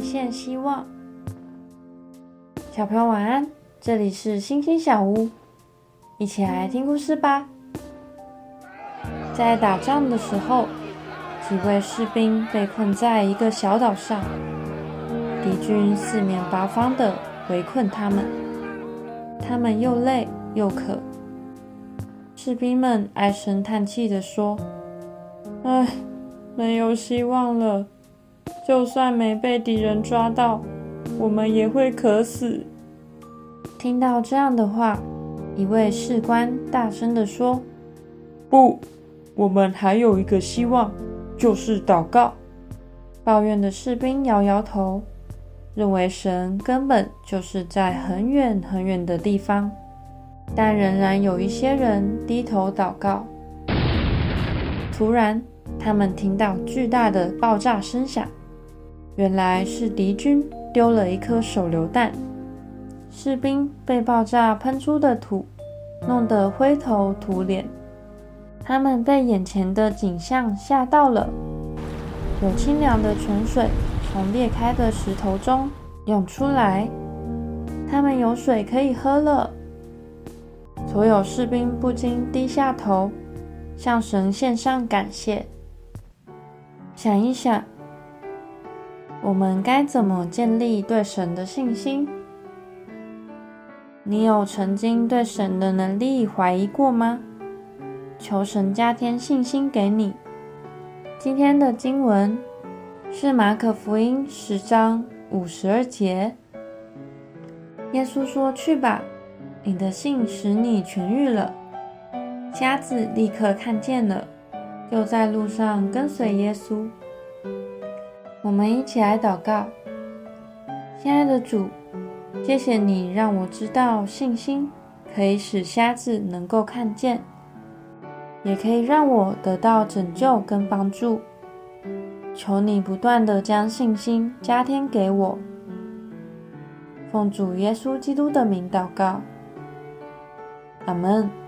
线希望。小朋友晚安，这里是星星小屋，一起来听故事吧。在打仗的时候，几位士兵被困在一个小岛上，敌军四面八方的围困他们，他们又累又渴。士兵们唉声叹气地说：“唉，没有希望了。就算没被敌人抓到，我们也会渴死。”听到这样的话，一位士官大声地说：“不，我们还有一个希望，就是祷告。”抱怨的士兵摇摇头，认为神根本就是在很远很远的地方。但仍然有一些人低头祷告。突然，他们听到巨大的爆炸声响，原来是敌军丢了一颗手榴弹。士兵被爆炸喷出的土弄得灰头土脸，他们被眼前的景象吓到了。有清凉的泉水从裂开的石头中涌出来，他们有水可以喝了。所有士兵不禁低下头，向神献上感谢。想一想，我们该怎么建立对神的信心？你有曾经对神的能力怀疑过吗？求神加添信心给你。今天的经文是马可福音十章五十二节。耶稣说：“去吧。”你的信使你痊愈了，瞎子立刻看见了，就在路上跟随耶稣。我们一起来祷告，亲爱的主，谢谢你让我知道信心可以使瞎子能够看见，也可以让我得到拯救跟帮助。求你不断的将信心加添给我，奉主耶稣基督的名祷告。阿门。